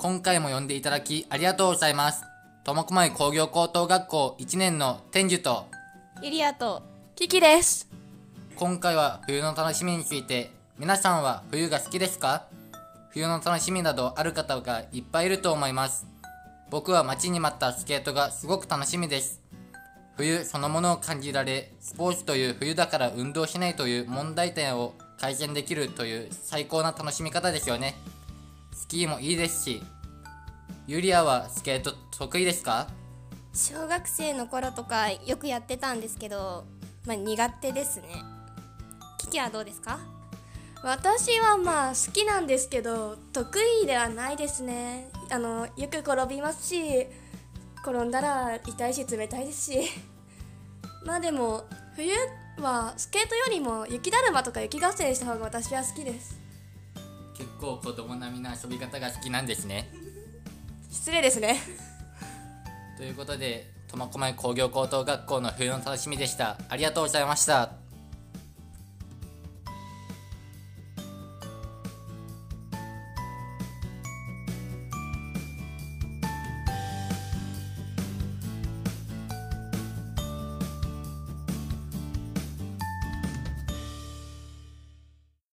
今回も呼んでいただきありがとうございます。苫小牧工業高等学校1年の天寿と、ユリアとキキです。今回は冬の楽しみについて、皆さんは冬が好きですか？冬の楽しみなどある方がいっぱいいると思います。僕は待ちに待ったスケートがすごく楽しみです。冬そのものを感じられ、スポーツという冬だから運動しないという問題点を改善できるという最高な楽しみ方ですよね。スキーもいいですし、ユリアはスケート得意ですか？小学生の頃とかよくやってたんですけど、まあ、苦手ですね。キキはどうですか？私はまあ好きなんですけど得意ではないですね。あのよく転びますし転んだら痛いし冷たいですし。まあでも冬はスケートよりも雪だるまとか雪合戦した方が私は好きです結構子供並みな遊び方が好きなんですね。失礼ですね。ということで苫小牧工業高等学校の冬の楽しみでした。ありがとうございました